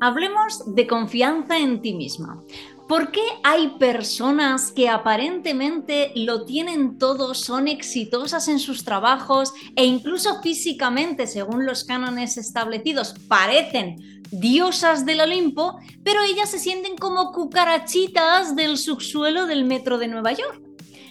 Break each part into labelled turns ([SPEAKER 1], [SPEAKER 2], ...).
[SPEAKER 1] Hablemos de confianza en ti misma. ¿Por qué hay personas que aparentemente lo tienen todo, son exitosas en sus trabajos e incluso físicamente, según los cánones establecidos, parecen diosas del Olimpo, pero ellas se sienten como cucarachitas del subsuelo del metro de Nueva York?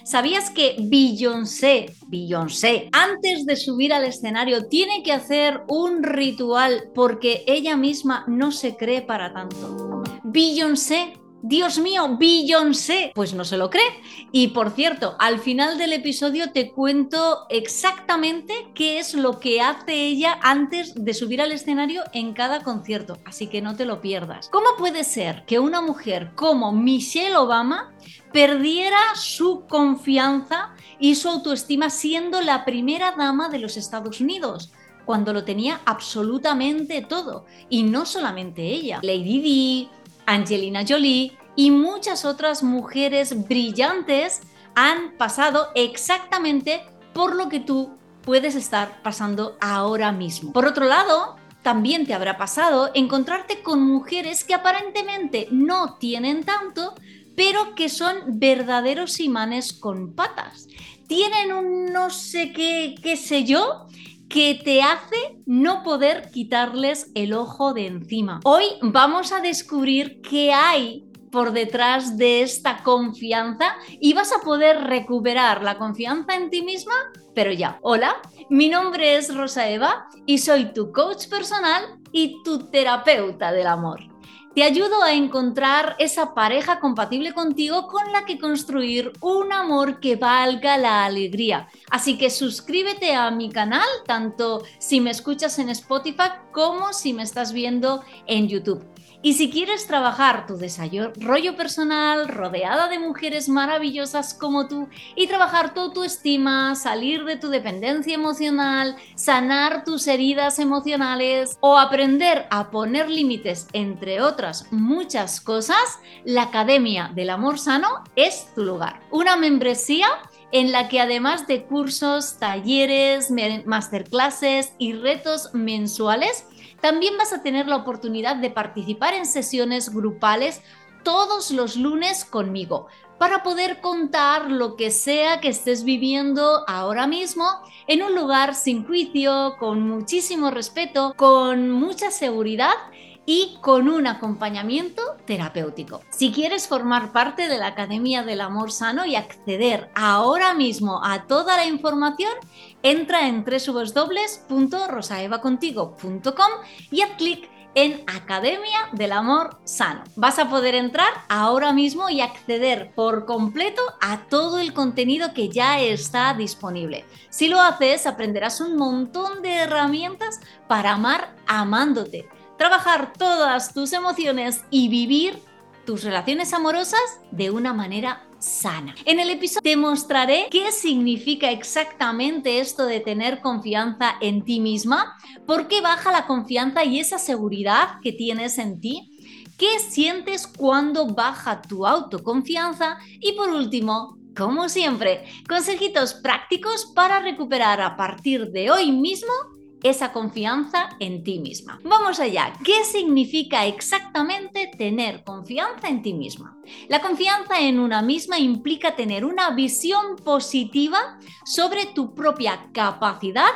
[SPEAKER 1] ¿Sabías que Beyoncé, Beyoncé, antes de subir al escenario tiene que hacer un ritual porque ella misma no se cree para tanto? Beyoncé Dios mío, Beyoncé. Pues no se lo cree. Y por cierto, al final del episodio te cuento exactamente qué es lo que hace ella antes de subir al escenario en cada concierto. Así que no te lo pierdas. ¿Cómo puede ser que una mujer como Michelle Obama perdiera su confianza y su autoestima siendo la primera dama de los Estados Unidos? cuando lo tenía absolutamente todo. Y no solamente ella. Lady Di, Angelina Jolie y muchas otras mujeres brillantes han pasado exactamente por lo que tú puedes estar pasando ahora mismo. Por otro lado, también te habrá pasado encontrarte con mujeres que aparentemente no tienen tanto, pero que son verdaderos imanes con patas. Tienen un no sé qué, qué sé yo, que te hace no poder quitarles el ojo de encima. Hoy vamos a descubrir qué hay por detrás de esta confianza y vas a poder recuperar la confianza en ti misma, pero ya. Hola, mi nombre es Rosa Eva y soy tu coach personal y tu terapeuta del amor. Te ayudo a encontrar esa pareja compatible contigo con la que construir un amor que valga la alegría. Así que suscríbete a mi canal, tanto si me escuchas en Spotify como si me estás viendo en YouTube. Y si quieres trabajar tu desarrollo personal rodeada de mujeres maravillosas como tú y trabajar tu autoestima, salir de tu dependencia emocional, sanar tus heridas emocionales o aprender a poner límites, entre otras muchas cosas, la Academia del Amor Sano es tu lugar. Una membresía en la que además de cursos, talleres, masterclasses y retos mensuales, también vas a tener la oportunidad de participar en sesiones grupales todos los lunes conmigo para poder contar lo que sea que estés viviendo ahora mismo en un lugar sin juicio, con muchísimo respeto, con mucha seguridad y con un acompañamiento terapéutico. Si quieres formar parte de la Academia del Amor Sano y acceder ahora mismo a toda la información, entra en www.rosaevacontigo.com y haz clic en Academia del Amor Sano. Vas a poder entrar ahora mismo y acceder por completo a todo el contenido que ya está disponible. Si lo haces, aprenderás un montón de herramientas para amar amándote trabajar todas tus emociones y vivir tus relaciones amorosas de una manera sana. En el episodio te mostraré qué significa exactamente esto de tener confianza en ti misma, por qué baja la confianza y esa seguridad que tienes en ti, qué sientes cuando baja tu autoconfianza y por último, como siempre, consejitos prácticos para recuperar a partir de hoy mismo esa confianza en ti misma. Vamos allá, ¿qué significa exactamente tener confianza en ti misma? La confianza en una misma implica tener una visión positiva sobre tu propia capacidad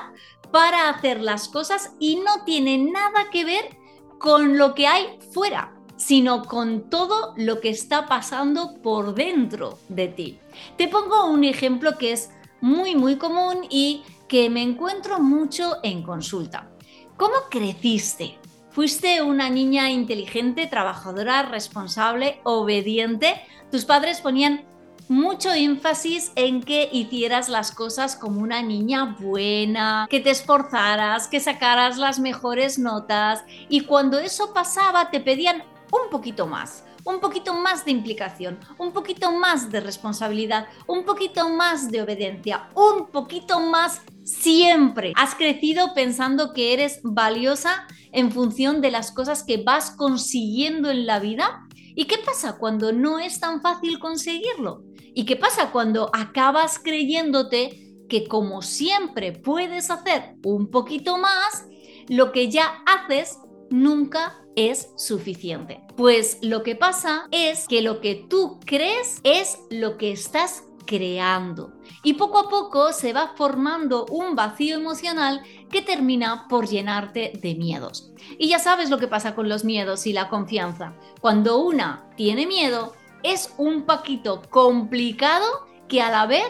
[SPEAKER 1] para hacer las cosas y no tiene nada que ver con lo que hay fuera sino con todo lo que está pasando por dentro de ti. Te pongo un ejemplo que es muy muy común y que me encuentro mucho en consulta. ¿Cómo creciste? ¿Fuiste una niña inteligente, trabajadora, responsable, obediente? Tus padres ponían mucho énfasis en que hicieras las cosas como una niña buena, que te esforzaras, que sacaras las mejores notas y cuando eso pasaba te pedían un poquito más un poquito más de implicación, un poquito más de responsabilidad, un poquito más de obediencia, un poquito más siempre. Has crecido pensando que eres valiosa en función de las cosas que vas consiguiendo en la vida. ¿Y qué pasa cuando no es tan fácil conseguirlo? ¿Y qué pasa cuando acabas creyéndote que como siempre puedes hacer un poquito más, lo que ya haces nunca es suficiente. Pues lo que pasa es que lo que tú crees es lo que estás creando. Y poco a poco se va formando un vacío emocional que termina por llenarte de miedos. Y ya sabes lo que pasa con los miedos y la confianza. Cuando una tiene miedo, es un poquito complicado que a la vez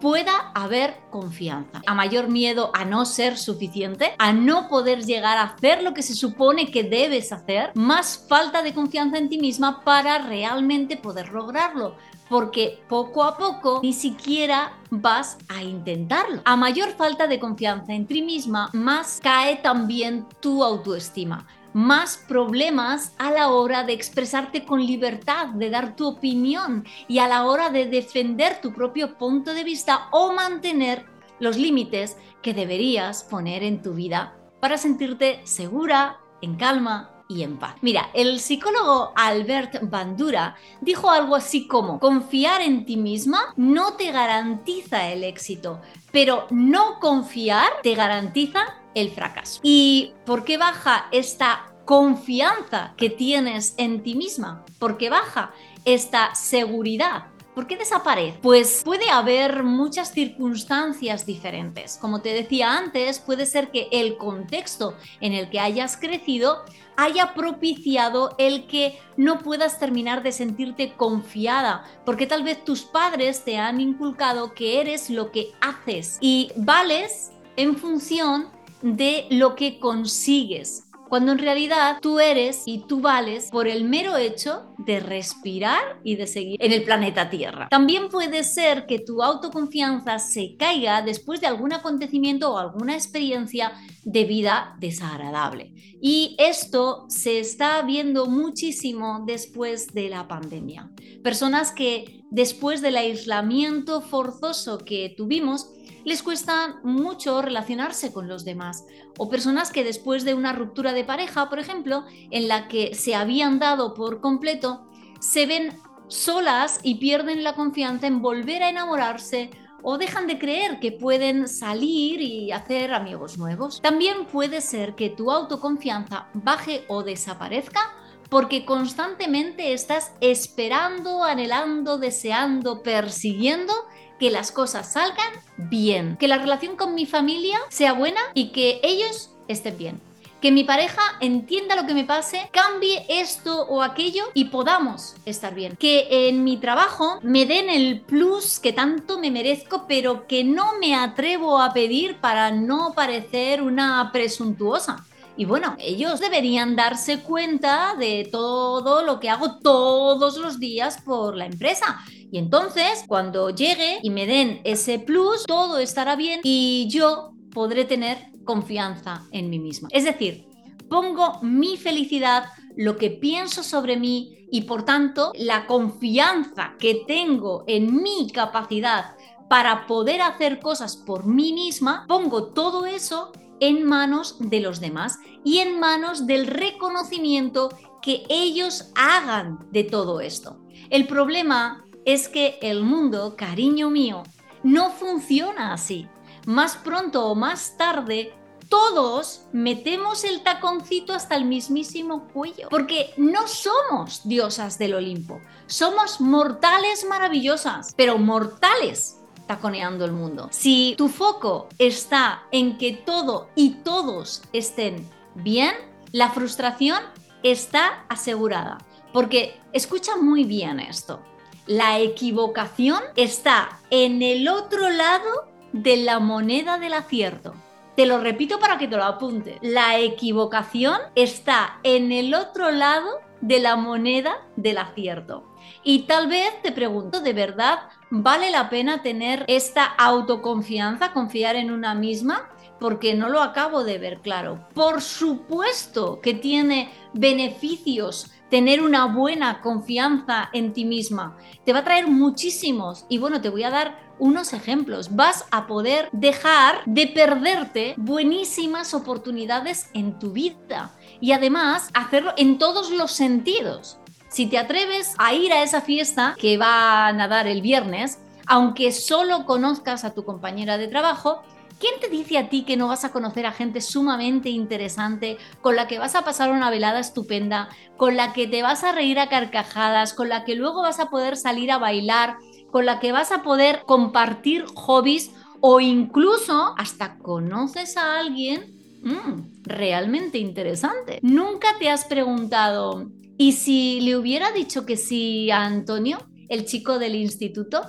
[SPEAKER 1] pueda haber confianza. A mayor miedo a no ser suficiente, a no poder llegar a hacer lo que se supone que debes hacer, más falta de confianza en ti misma para realmente poder lograrlo. Porque poco a poco ni siquiera vas a intentarlo. A mayor falta de confianza en ti misma, más cae también tu autoestima más problemas a la hora de expresarte con libertad, de dar tu opinión y a la hora de defender tu propio punto de vista o mantener los límites que deberías poner en tu vida para sentirte segura, en calma y en paz. Mira, el psicólogo Albert Bandura dijo algo así como, confiar en ti misma no te garantiza el éxito, pero no confiar te garantiza el fracaso. ¿Y por qué baja esta confianza que tienes en ti misma? ¿Por qué baja esta seguridad? ¿Por qué desaparece? Pues puede haber muchas circunstancias diferentes. Como te decía antes, puede ser que el contexto en el que hayas crecido haya propiciado el que no puedas terminar de sentirte confiada, porque tal vez tus padres te han inculcado que eres lo que haces y vales en función de lo que consigues, cuando en realidad tú eres y tú vales por el mero hecho de respirar y de seguir en el planeta Tierra. También puede ser que tu autoconfianza se caiga después de algún acontecimiento o alguna experiencia de vida desagradable. Y esto se está viendo muchísimo después de la pandemia. Personas que después del aislamiento forzoso que tuvimos, les cuesta mucho relacionarse con los demás. O personas que después de una ruptura de pareja, por ejemplo, en la que se habían dado por completo, se ven solas y pierden la confianza en volver a enamorarse o dejan de creer que pueden salir y hacer amigos nuevos. También puede ser que tu autoconfianza baje o desaparezca porque constantemente estás esperando, anhelando, deseando, persiguiendo que las cosas salgan bien, que la relación con mi familia sea buena y que ellos estén bien. Que mi pareja entienda lo que me pase, cambie esto o aquello y podamos estar bien. Que en mi trabajo me den el plus que tanto me merezco, pero que no me atrevo a pedir para no parecer una presuntuosa. Y bueno, ellos deberían darse cuenta de todo lo que hago todos los días por la empresa. Y entonces, cuando llegue y me den ese plus, todo estará bien y yo podré tener confianza en mí misma. Es decir, pongo mi felicidad, lo que pienso sobre mí y por tanto la confianza que tengo en mi capacidad para poder hacer cosas por mí misma, pongo todo eso en manos de los demás y en manos del reconocimiento que ellos hagan de todo esto. El problema es que el mundo, cariño mío, no funciona así. Más pronto o más tarde, todos metemos el taconcito hasta el mismísimo cuello, porque no somos diosas del Olimpo, somos mortales maravillosas, pero mortales taconeando el mundo. Si tu foco está en que todo y todos estén bien, la frustración está asegurada. Porque escucha muy bien esto. La equivocación está en el otro lado de la moneda del acierto. Te lo repito para que te lo apunte. La equivocación está en el otro lado de la moneda del acierto. Y tal vez te pregunto, ¿de verdad vale la pena tener esta autoconfianza, confiar en una misma? Porque no lo acabo de ver claro. Por supuesto que tiene beneficios tener una buena confianza en ti misma. Te va a traer muchísimos. Y bueno, te voy a dar unos ejemplos. Vas a poder dejar de perderte buenísimas oportunidades en tu vida. Y además hacerlo en todos los sentidos. Si te atreves a ir a esa fiesta que va a nadar el viernes, aunque solo conozcas a tu compañera de trabajo, ¿Quién te dice a ti que no vas a conocer a gente sumamente interesante, con la que vas a pasar una velada estupenda, con la que te vas a reír a carcajadas, con la que luego vas a poder salir a bailar, con la que vas a poder compartir hobbies o incluso hasta conoces a alguien mm, realmente interesante? ¿Nunca te has preguntado, ¿y si le hubiera dicho que sí a Antonio, el chico del instituto?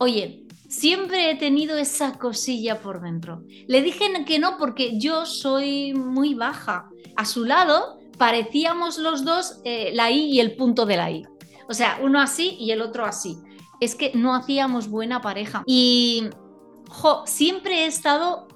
[SPEAKER 1] Oye, Siempre he tenido esa cosilla por dentro. Le dije que no porque yo soy muy baja. A su lado parecíamos los dos eh, la I y el punto de la I. O sea, uno así y el otro así. Es que no hacíamos buena pareja. Y jo, siempre he estado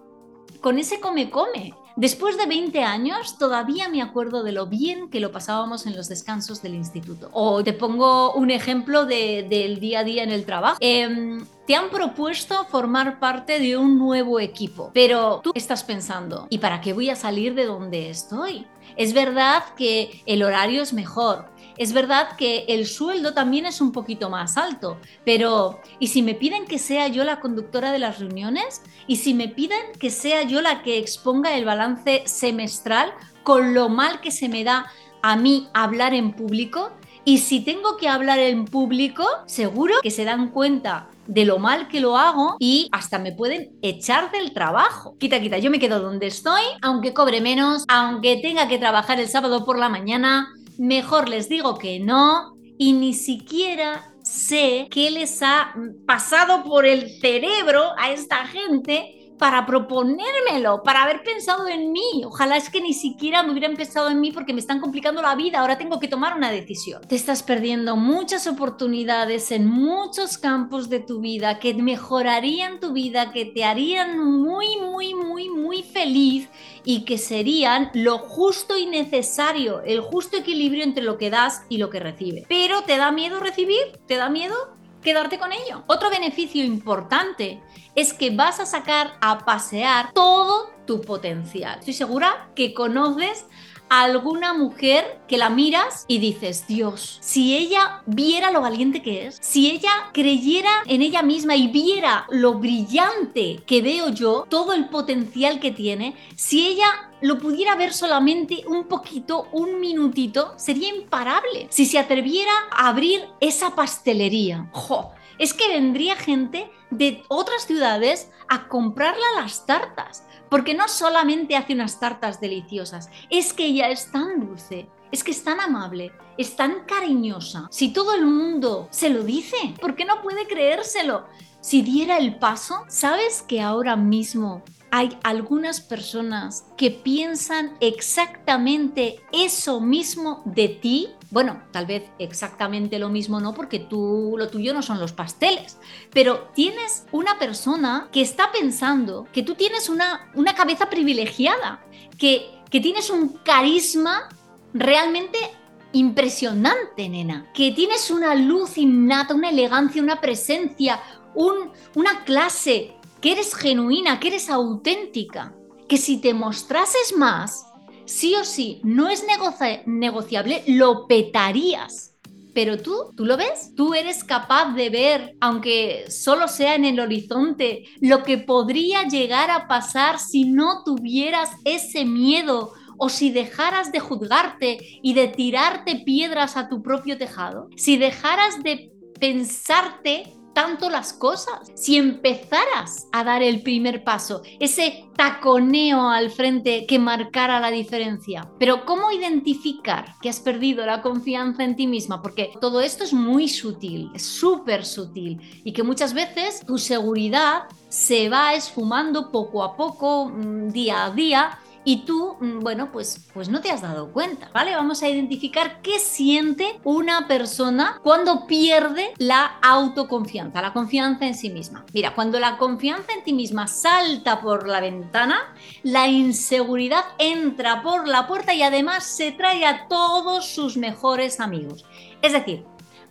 [SPEAKER 1] con ese come-come. Después de 20 años, todavía me acuerdo de lo bien que lo pasábamos en los descansos del instituto. O te pongo un ejemplo del día a día en el trabajo. Em, te han propuesto formar parte de un nuevo equipo, pero tú estás pensando, ¿y para qué voy a salir de donde estoy? Es verdad que el horario es mejor, es verdad que el sueldo también es un poquito más alto, pero ¿y si me piden que sea yo la conductora de las reuniones? ¿Y si me piden que sea yo la que exponga el balance semestral con lo mal que se me da a mí hablar en público? Y si tengo que hablar en público, seguro que se dan cuenta de lo mal que lo hago y hasta me pueden echar del trabajo. Quita, quita, yo me quedo donde estoy, aunque cobre menos, aunque tenga que trabajar el sábado por la mañana, mejor les digo que no y ni siquiera sé qué les ha pasado por el cerebro a esta gente para proponérmelo, para haber pensado en mí. Ojalá es que ni siquiera me hubieran pensado en mí porque me están complicando la vida. Ahora tengo que tomar una decisión. Te estás perdiendo muchas oportunidades en muchos campos de tu vida que mejorarían tu vida, que te harían muy, muy, muy, muy feliz y que serían lo justo y necesario, el justo equilibrio entre lo que das y lo que recibes. Pero ¿te da miedo recibir? ¿Te da miedo? quedarte con ello. Otro beneficio importante es que vas a sacar a pasear todo tu potencial. Estoy segura que conoces alguna mujer que la miras y dices, Dios, si ella viera lo valiente que es, si ella creyera en ella misma y viera lo brillante que veo yo, todo el potencial que tiene, si ella lo pudiera ver solamente un poquito, un minutito, sería imparable. Si se atreviera a abrir esa pastelería, ¡jo! Es que vendría gente de otras ciudades a comprarla las tartas, porque no solamente hace unas tartas deliciosas, es que ella es tan dulce, es que es tan amable, es tan cariñosa. Si todo el mundo se lo dice, ¿por qué no puede creérselo? Si diera el paso, ¿sabes que ahora mismo hay algunas personas que piensan exactamente eso mismo de ti. Bueno, tal vez exactamente lo mismo no, porque tú lo tuyo no son los pasteles, pero tienes una persona que está pensando que tú tienes una, una cabeza privilegiada, que, que tienes un carisma realmente impresionante, nena, que tienes una luz innata, una elegancia, una presencia, un, una clase, que eres genuina, que eres auténtica, que si te mostrases más, sí o sí, no es negociable, lo petarías. Pero tú, ¿tú lo ves? Tú eres capaz de ver, aunque solo sea en el horizonte, lo que podría llegar a pasar si no tuvieras ese miedo o si dejaras de juzgarte y de tirarte piedras a tu propio tejado. Si dejaras de pensarte tanto las cosas. Si empezaras a dar el primer paso, ese taconeo al frente que marcara la diferencia. Pero ¿cómo identificar que has perdido la confianza en ti misma? Porque todo esto es muy sutil, es súper sutil y que muchas veces tu seguridad se va esfumando poco a poco, mm, día a día y tú, mm, bueno, pues, pues no te has dado cuenta, ¿vale? Vamos a identificar qué siente una persona cuando pierde la autoconfianza, la confianza en sí misma. Mira, cuando la confianza en ti misma salta por la ventana, la inseguridad entra por la puerta y además se trae a todos sus mejores amigos. Es decir,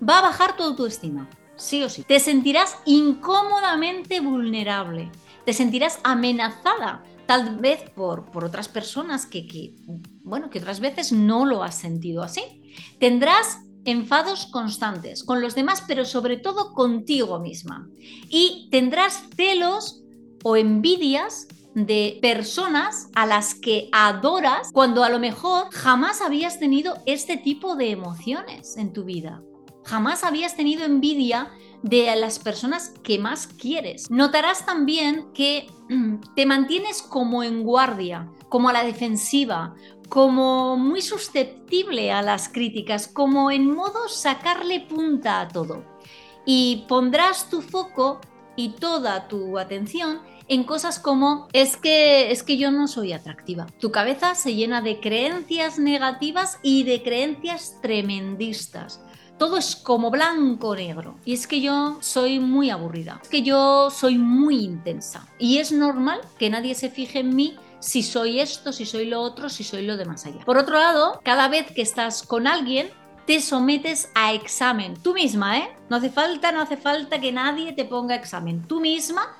[SPEAKER 1] va a bajar tu autoestima, sí o sí. Te sentirás incómodamente vulnerable, te sentirás amenazada tal vez por, por otras personas que, bueno, que otras veces no lo has sentido así. Tendrás enfados constantes con los demás, pero sobre todo contigo misma. Y tendrás celos o envidias de personas a las que adoras cuando a lo mejor jamás habías tenido este tipo de emociones en tu vida. Jamás habías tenido envidia de las personas que más quieres. Notarás también que te mantienes como en guardia, como a la defensiva, como muy susceptible a las críticas, como en modo sacarle punta a todo. Y pondrás tu foco y toda tu atención en cosas como es que es que yo no soy atractiva. Tu cabeza se llena de creencias negativas y de creencias tremendistas. Todo es como blanco o negro. Y es que yo soy muy aburrida. Es que yo soy muy intensa. Y es normal que nadie se fije en mí si soy esto, si soy lo otro, si soy lo de más allá. Por otro lado, cada vez que estás con alguien, te sometes a examen. Tú misma, ¿eh? No hace falta, no hace falta que nadie te ponga examen. Tú misma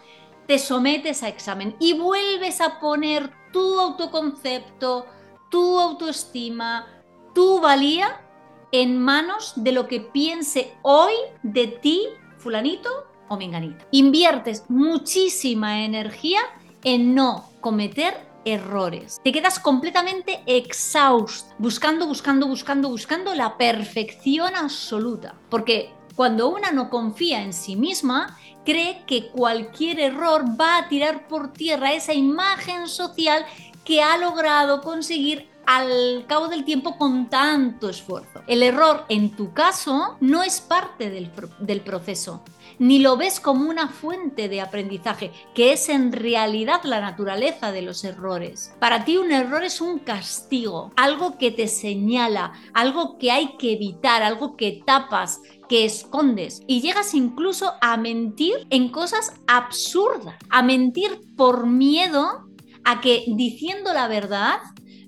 [SPEAKER 1] te sometes a examen y vuelves a poner tu autoconcepto, tu autoestima, tu valía en manos de lo que piense hoy de ti, fulanito o menganita. Inviertes muchísima energía en no cometer errores. Te quedas completamente exhausto, buscando, buscando, buscando, buscando la perfección absoluta. Porque cuando una no confía en sí misma, cree que cualquier error va a tirar por tierra esa imagen social que ha logrado conseguir al cabo del tiempo con tanto esfuerzo. El error en tu caso no es parte del, del proceso, ni lo ves como una fuente de aprendizaje, que es en realidad la naturaleza de los errores. Para ti un error es un castigo, algo que te señala, algo que hay que evitar, algo que tapas, que escondes y llegas incluso a mentir en cosas absurdas, a mentir por miedo a que diciendo la verdad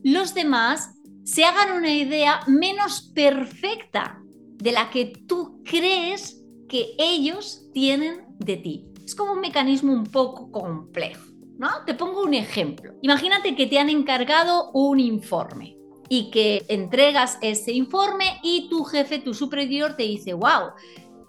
[SPEAKER 1] los demás se hagan una idea menos perfecta de la que tú crees que ellos tienen de ti. Es como un mecanismo un poco complejo. ¿no? Te pongo un ejemplo. Imagínate que te han encargado un informe y que entregas ese informe y tu jefe, tu superior te dice, wow,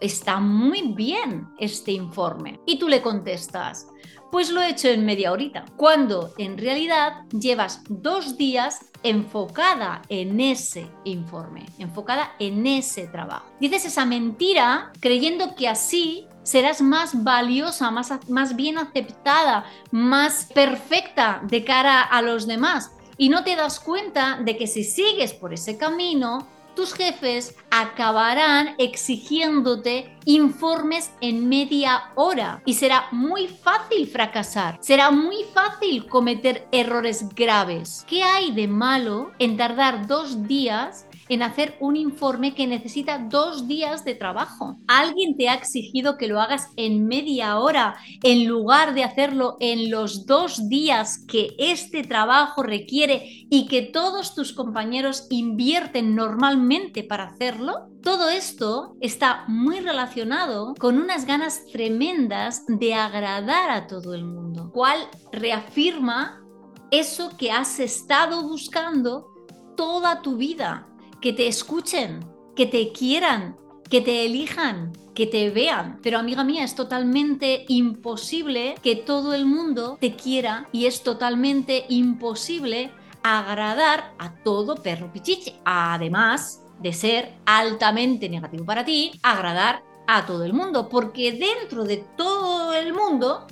[SPEAKER 1] está muy bien este informe. Y tú le contestas, pues lo he hecho en media horita, cuando en realidad llevas dos días enfocada en ese informe, enfocada en ese trabajo. Dices esa mentira creyendo que así serás más valiosa, más, más bien aceptada, más perfecta de cara a los demás. Y no te das cuenta de que si sigues por ese camino, tus jefes acabarán exigiéndote informes en media hora y será muy fácil fracasar, será muy fácil cometer errores graves. ¿Qué hay de malo en tardar dos días en hacer un informe que necesita dos días de trabajo. Alguien te ha exigido que lo hagas en media hora en lugar de hacerlo en los dos días que este trabajo requiere y que todos tus compañeros invierten normalmente para hacerlo. Todo esto está muy relacionado con unas ganas tremendas de agradar a todo el mundo, cual reafirma eso que has estado buscando toda tu vida que te escuchen, que te quieran, que te elijan, que te vean. Pero amiga mía, es totalmente imposible que todo el mundo te quiera y es totalmente imposible agradar a todo perro pichiche. Además de ser altamente negativo para ti, agradar a todo el mundo, porque dentro de todo el mundo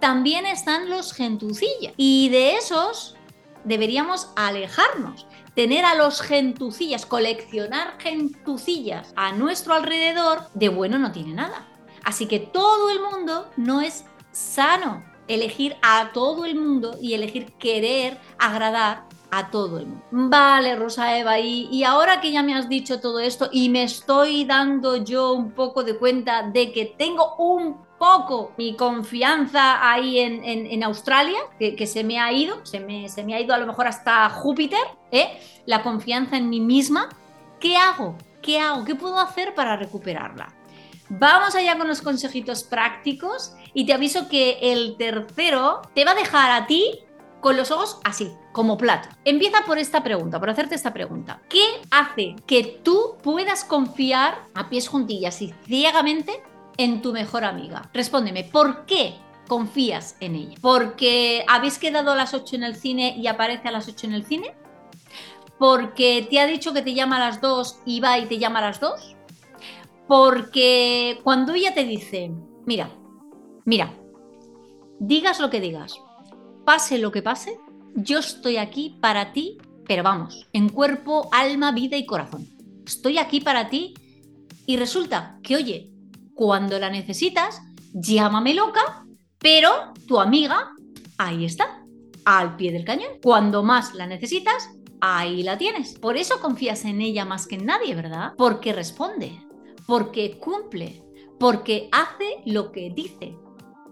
[SPEAKER 1] también están los gentucillas y de esos deberíamos alejarnos tener a los gentucillas, coleccionar gentucillas a nuestro alrededor, de bueno no tiene nada. Así que todo el mundo no es sano. Elegir a todo el mundo y elegir querer agradar a todo el mundo. Vale, Rosa Eva, y, y, ahora que ya me has dicho todo esto y me estoy dando yo un poco de cuenta de que tengo un poco mi confianza ahí en, Australia, que, se me ha ido, se me, se me, ha ido a lo mejor hasta Júpiter, ¿eh? la confianza en mí misma, ¿qué hago? ¿Qué hago? ¿Qué puedo hacer para recuperarla? Vamos allá con los consejitos prácticos y te aviso que el tercero te va a dejar a ti con los ojos así, como plato. Empieza por esta pregunta, por hacerte esta pregunta. ¿Qué hace que tú puedas confiar a pies juntillas y ciegamente en tu mejor amiga? Respóndeme, ¿por qué confías en ella? ¿Porque habéis quedado a las 8 en el cine y aparece a las 8 en el cine? ¿Porque te ha dicho que te llama a las 2 y va y te llama a las 2? Porque cuando ella te dice, mira, mira, digas lo que digas, pase lo que pase, yo estoy aquí para ti, pero vamos, en cuerpo, alma, vida y corazón. Estoy aquí para ti y resulta que, oye, cuando la necesitas, llámame loca, pero tu amiga, ahí está, al pie del cañón. Cuando más la necesitas, ahí la tienes. Por eso confías en ella más que en nadie, ¿verdad? Porque responde, porque cumple, porque hace lo que dice.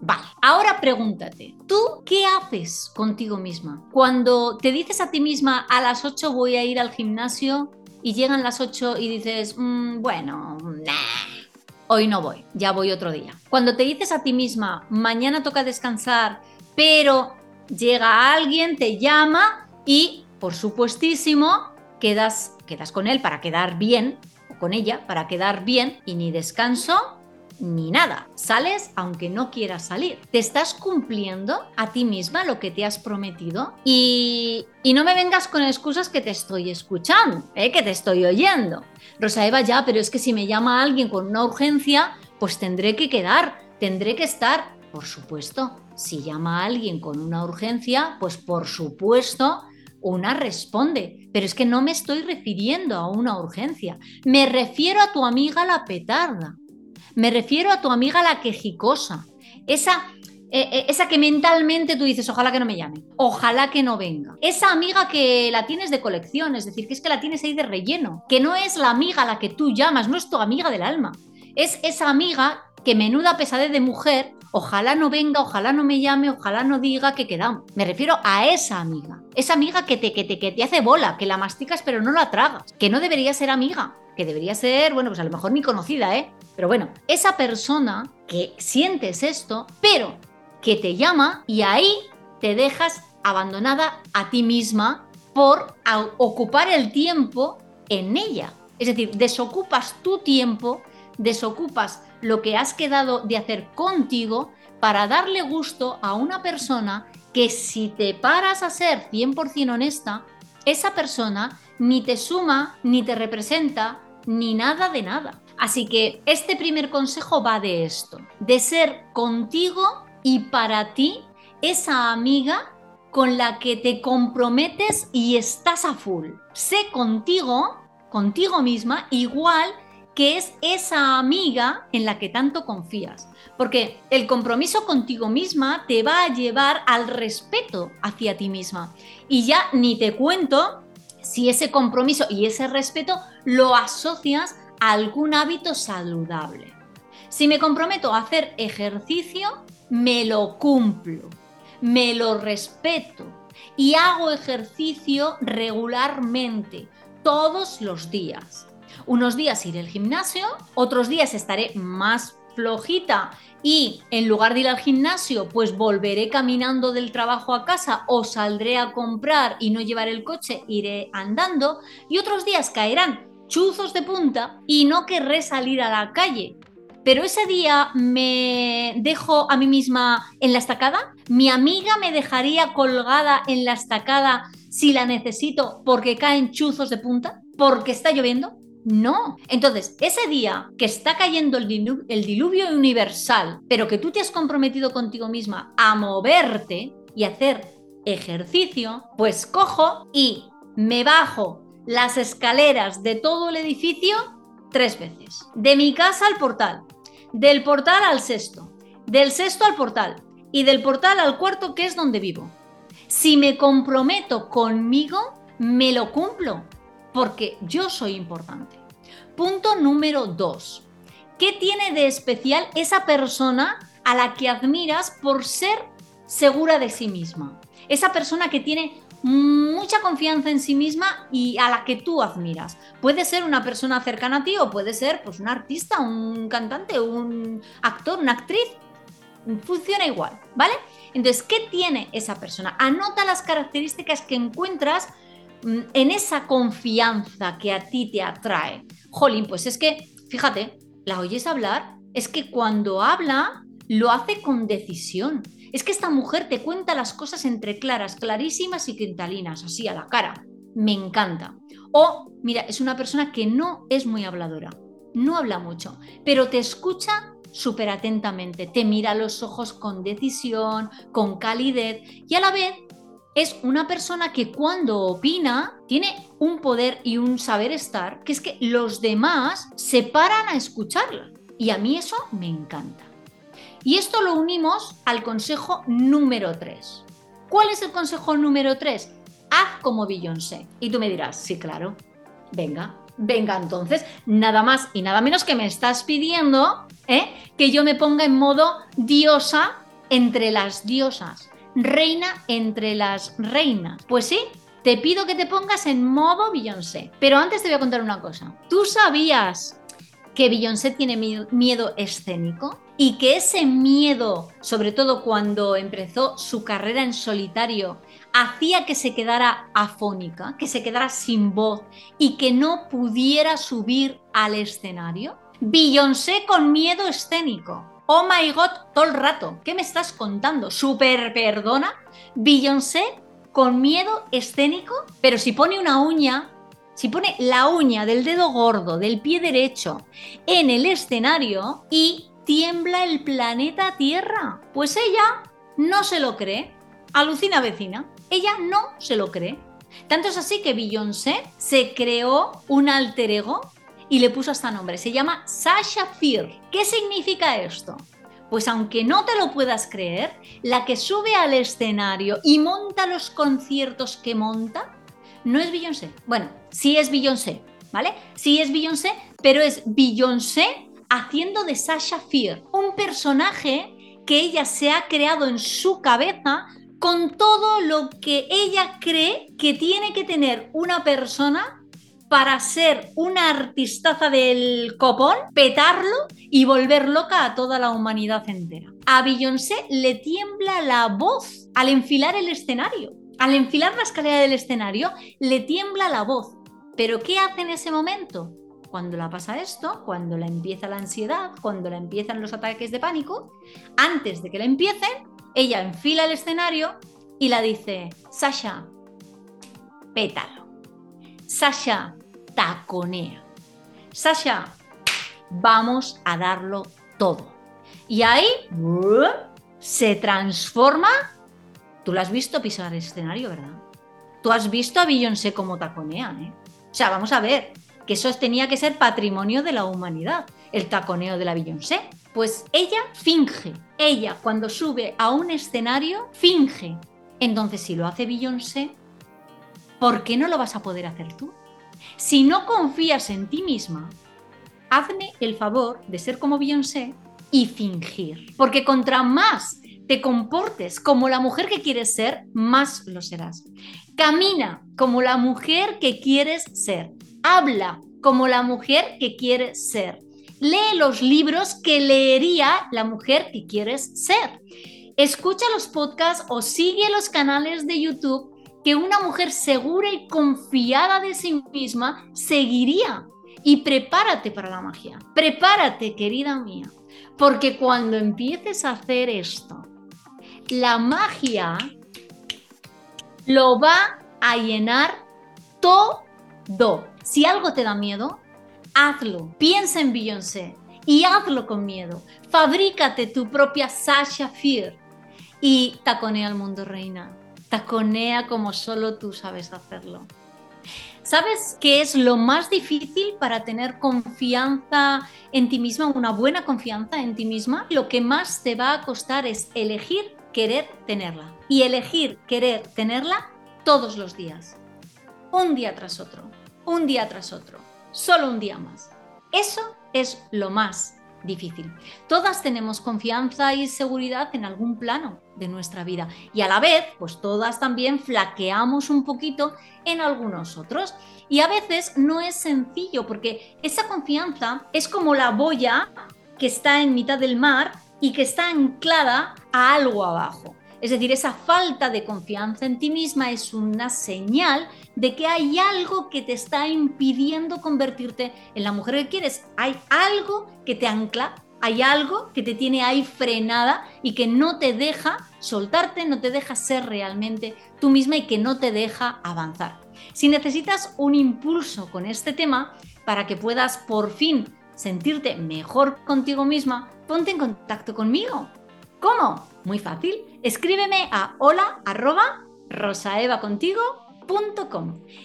[SPEAKER 1] Vale, ahora pregúntate, ¿tú qué haces contigo misma? Cuando te dices a ti misma, a las 8 voy a ir al gimnasio y llegan las 8 y dices, mm, bueno, hoy no voy, ya voy otro día. Cuando te dices a ti misma, mañana toca descansar, pero llega alguien, te llama y, por supuestísimo, quedas, quedas con él para quedar bien, o con ella para quedar bien, y ni descanso ni nada. Sales aunque no quieras salir. Te estás cumpliendo a ti misma lo que te has prometido y, y no me vengas con excusas que te estoy escuchando, ¿eh? que te estoy oyendo. Rosa Eva, ya, pero es que si me llama alguien con una urgencia, pues tendré que quedar, tendré que estar. Por supuesto, si llama a alguien con una urgencia, pues por supuesto una responde, pero es que no me estoy refiriendo a una urgencia, me refiero a tu amiga la petarda, me refiero a tu amiga la quejicosa, esa, eh, eh, esa que mentalmente tú dices, ojalá que no me llame, ojalá que no venga. Esa amiga que la tienes de colección, es decir, que es que la tienes ahí de relleno, que no es la amiga a la que tú llamas, no es tu amiga del alma. Es esa amiga que menuda pesadez de mujer, ojalá no venga, ojalá no me llame, ojalá no diga que quedamos. Me refiero a esa amiga. Esa amiga que te, que te, que te hace bola, que la masticas pero no la tragas, que no debería ser amiga, que debería ser, bueno, pues a lo mejor ni conocida, ¿eh? Pero bueno, esa persona que sientes esto, pero que te llama y ahí te dejas abandonada a ti misma por ocupar el tiempo en ella. Es decir, desocupas tu tiempo, desocupas lo que has quedado de hacer contigo para darle gusto a una persona que si te paras a ser 100% honesta, esa persona ni te suma, ni te representa, ni nada de nada. Así que este primer consejo va de esto, de ser contigo y para ti esa amiga con la que te comprometes y estás a full. Sé contigo, contigo misma, igual que es esa amiga en la que tanto confías. Porque el compromiso contigo misma te va a llevar al respeto hacia ti misma. Y ya ni te cuento si ese compromiso y ese respeto lo asocias algún hábito saludable. Si me comprometo a hacer ejercicio, me lo cumplo, me lo respeto y hago ejercicio regularmente, todos los días. Unos días iré al gimnasio, otros días estaré más flojita y en lugar de ir al gimnasio, pues volveré caminando del trabajo a casa o saldré a comprar y no llevar el coche, iré andando y otros días caerán chuzos de punta y no querré salir a la calle. Pero ese día me dejo a mí misma en la estacada. Mi amiga me dejaría colgada en la estacada si la necesito porque caen chuzos de punta, porque está lloviendo. No. Entonces, ese día que está cayendo el, el, diluvio universal, pero que tú te has comprometido contigo misma a moverte y hacer ejercicio, pues cojo y me bajo las escaleras de todo el edificio tres veces. De mi casa al portal, del portal al sexto, del sexto al portal y del portal al cuarto que es donde vivo. Si me comprometo conmigo, me lo cumplo, porque yo soy importante. Punto número dos. ¿Qué tiene de especial esa persona a la que admiras por ser segura de sí misma? Esa persona que tiene mucha confianza en sí misma y a la que tú admiras. Puede ser una persona cercana a ti o puede ser pues, un artista, un cantante, un actor, una actriz. Funciona igual, ¿vale? Entonces, ¿qué tiene esa persona? Anota las características que encuentras mm, en esa confianza que a ti te atrae. Jolín, pues es que, fíjate, la oyes hablar, es que cuando habla lo hace con decisión. Es que esta mujer te cuenta las cosas entre claras, clarísimas y cristalinas, así a la cara. Me encanta. O, mira, es una persona que no es muy habladora, no habla mucho, pero te escucha súper atentamente, te mira los ojos con decisión, con calidez y a la vez es una persona que cuando opina tiene un poder y un saber estar, que es que los demás se paran a escucharla. Y a mí eso me encanta. Y esto lo unimos al consejo número 3. ¿Cuál es el consejo número 3? Haz como Beyoncé. Y tú me dirás, sí, claro. Venga, venga entonces, nada más y nada menos que me estás pidiendo ¿eh? que yo me ponga en modo diosa entre las diosas, reina entre las reinas. Pues sí, te pido que te pongas en modo Beyoncé. Pero antes te voy a contar una cosa. ¿Tú sabías que Beyoncé tiene miedo escénico? Y que ese miedo, sobre todo cuando empezó su carrera en solitario, hacía que se quedara afónica, que se quedara sin voz y que no pudiera subir al escenario. Beyoncé con miedo escénico. Oh my god, todo el rato. ¿Qué me estás contando? ¿Super perdona? Beyoncé con miedo escénico, pero si pone una uña, si pone la uña del dedo gordo del pie derecho en el escenario y tiembla el planeta Tierra. Pues ella no se lo cree. Alucina vecina. Ella no se lo cree. Tanto es así que Beyoncé se creó un alter ego y le puso hasta nombre. Se llama Sasha Fierce. ¿Qué significa esto? Pues aunque no te lo puedas creer, la que sube al escenario y monta los conciertos que monta, no es Beyoncé. Bueno, sí es Beyoncé, ¿vale? Sí es Beyoncé, pero es Beyoncé haciendo de Sasha Fear, un personaje que ella se ha creado en su cabeza con todo lo que ella cree que tiene que tener una persona para ser una artistaza del copón, petarlo y volver loca a toda la humanidad entera. A Beyoncé le tiembla la voz al enfilar el escenario. Al enfilar la escalera del escenario, le tiembla la voz. ¿Pero qué hace en ese momento? Cuando la pasa esto, cuando la empieza la ansiedad, cuando la empiezan los ataques de pánico, antes de que la empiecen, ella enfila el escenario y la dice, Sasha, pétalo. Sasha, taconea. Sasha, vamos a darlo todo. Y ahí se transforma. Tú lo has visto pisar el escenario, ¿verdad? Tú has visto a Beyoncé como taconea, ¿eh? O sea, vamos a ver, que eso tenía que ser patrimonio de la humanidad, el taconeo de la Beyoncé. Pues ella finge, ella cuando sube a un escenario finge. Entonces, si lo hace Beyoncé, ¿por qué no lo vas a poder hacer tú? Si no confías en ti misma, hazme el favor de ser como Beyoncé y fingir. Porque contra más te comportes como la mujer que quieres ser, más lo serás. Camina como la mujer que quieres ser. Habla como la mujer que quieres ser. Lee los libros que leería la mujer que quieres ser. Escucha los podcasts o sigue los canales de YouTube que una mujer segura y confiada de sí misma seguiría. Y prepárate para la magia. Prepárate, querida mía. Porque cuando empieces a hacer esto, la magia lo va a llenar todo si algo te da miedo, hazlo. Piensa en Beyoncé y hazlo con miedo. Fabrícate tu propia Sasha Fear y taconea al mundo, reina. Taconea como solo tú sabes hacerlo. ¿Sabes qué es lo más difícil para tener confianza en ti misma, una buena confianza en ti misma? Lo que más te va a costar es elegir querer tenerla. Y elegir querer tenerla todos los días. Un día tras otro un día tras otro, solo un día más. Eso es lo más difícil. Todas tenemos confianza y seguridad en algún plano de nuestra vida y a la vez, pues todas también flaqueamos un poquito en algunos otros. Y a veces no es sencillo porque esa confianza es como la boya que está en mitad del mar y que está anclada a algo abajo. Es decir, esa falta de confianza en ti misma es una señal de que hay algo que te está impidiendo convertirte en la mujer que quieres. Hay algo que te ancla hay algo que te tiene ahí frenada y que no te deja soltarte, no te deja ser realmente tú misma y que no te deja avanzar. Si necesitas un impulso con este tema para que puedas por fin sentirte mejor contigo misma, ponte en contacto conmigo. ¿Cómo? Muy fácil. Escríbeme a hola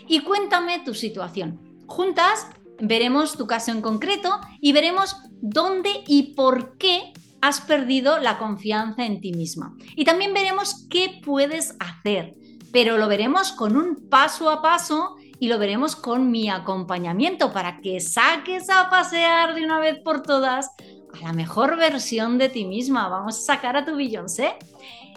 [SPEAKER 1] y cuéntame tu situación. Juntas veremos tu caso en concreto y veremos dónde y por qué has perdido la confianza en ti misma. Y también veremos qué puedes hacer, pero lo veremos con un paso a paso y lo veremos con mi acompañamiento para que saques a pasear de una vez por todas a la mejor versión de ti misma. Vamos a sacar a tu Beyoncé.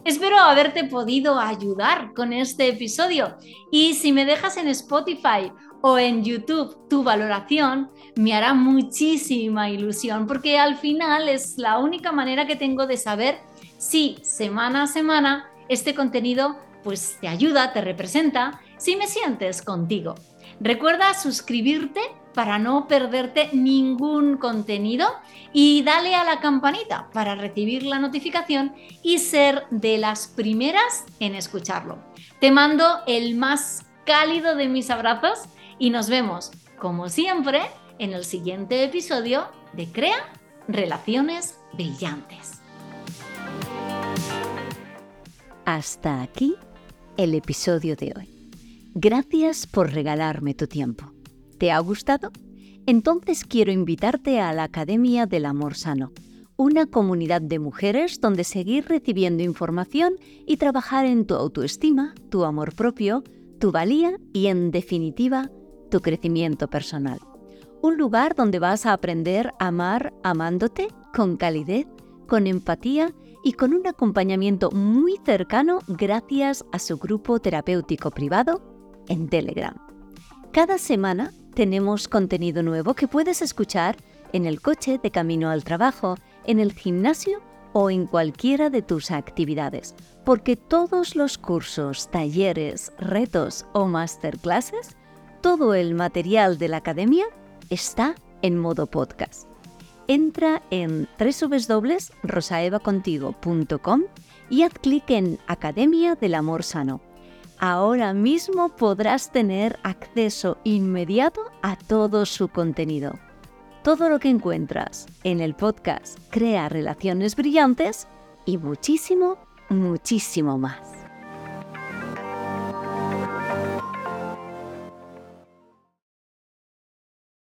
[SPEAKER 1] Espero haberte podido ayudar con este episodio y si me dejas en Spotify o en YouTube tu valoración, me hará muchísima ilusión porque al final es la única manera que tengo de saber si semana a semana este contenido pues te ayuda, te representa, si me sientes contigo. Recuerda suscribirte para no perderte ningún contenido y dale a la campanita para recibir la notificación y ser de las primeras en escucharlo. Te mando el más cálido de mis abrazos y nos vemos, como siempre, en el siguiente episodio de Crea Relaciones Brillantes.
[SPEAKER 2] Hasta aquí el episodio de hoy. Gracias por regalarme tu tiempo. ¿Te ha gustado? Entonces quiero invitarte a la Academia del Amor Sano, una comunidad de mujeres donde seguir recibiendo información y trabajar en tu autoestima, tu amor propio, tu valía y, en definitiva, tu crecimiento personal. Un lugar donde vas a aprender a amar amándote con calidez, con empatía y con un acompañamiento muy cercano gracias a su grupo terapéutico privado en Telegram. Cada semana tenemos contenido nuevo que puedes escuchar en el coche de camino al trabajo, en el gimnasio o en cualquiera de tus actividades, porque todos los cursos, talleres, retos o masterclasses todo el material de la academia está en modo podcast. Entra en www.rosaevacontigo.com y haz clic en Academia del Amor Sano. Ahora mismo podrás tener acceso inmediato a todo su contenido. Todo lo que encuentras en el podcast Crea Relaciones Brillantes y muchísimo, muchísimo más.